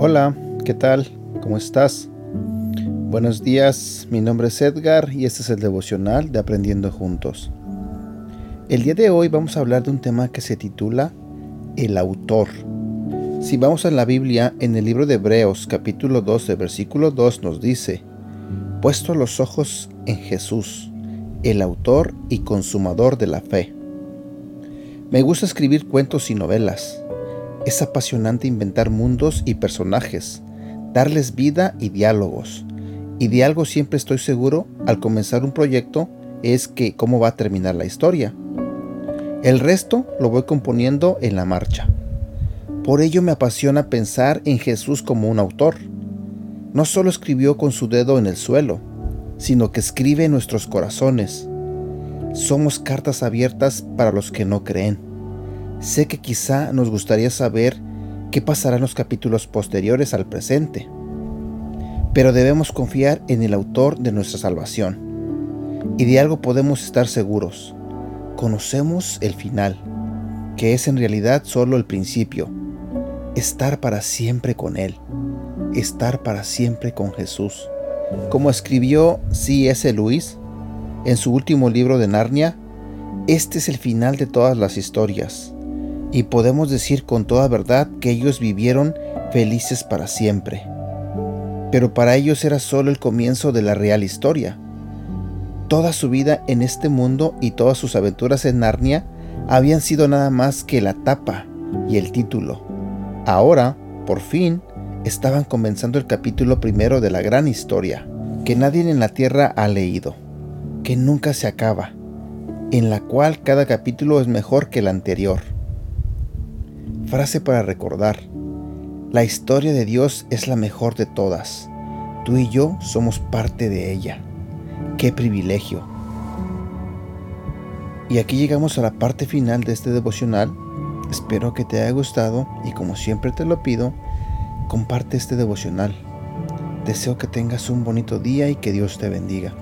Hola, ¿qué tal? ¿Cómo estás? Buenos días, mi nombre es Edgar y este es el devocional de Aprendiendo Juntos. El día de hoy vamos a hablar de un tema que se titula El autor. Si vamos a la Biblia, en el libro de Hebreos capítulo 12 versículo 2 nos dice, Puesto los ojos en Jesús, el autor y consumador de la fe. Me gusta escribir cuentos y novelas es apasionante inventar mundos y personajes, darles vida y diálogos. Y de algo siempre estoy seguro al comenzar un proyecto es que cómo va a terminar la historia. El resto lo voy componiendo en la marcha. Por ello me apasiona pensar en Jesús como un autor. No solo escribió con su dedo en el suelo, sino que escribe en nuestros corazones. Somos cartas abiertas para los que no creen. Sé que quizá nos gustaría saber qué pasará en los capítulos posteriores al presente, pero debemos confiar en el autor de nuestra salvación. Y de algo podemos estar seguros. Conocemos el final, que es en realidad solo el principio. Estar para siempre con Él. Estar para siempre con Jesús. Como escribió C.S. Lewis en su último libro de Narnia, este es el final de todas las historias y podemos decir con toda verdad que ellos vivieron felices para siempre. Pero para ellos era solo el comienzo de la real historia. Toda su vida en este mundo y todas sus aventuras en Narnia habían sido nada más que la tapa y el título. Ahora, por fin, estaban comenzando el capítulo primero de la gran historia, que nadie en la Tierra ha leído, que nunca se acaba, en la cual cada capítulo es mejor que el anterior Frase para recordar. La historia de Dios es la mejor de todas. Tú y yo somos parte de ella. ¡Qué privilegio! Y aquí llegamos a la parte final de este devocional. Espero que te haya gustado y como siempre te lo pido, comparte este devocional. Deseo que tengas un bonito día y que Dios te bendiga.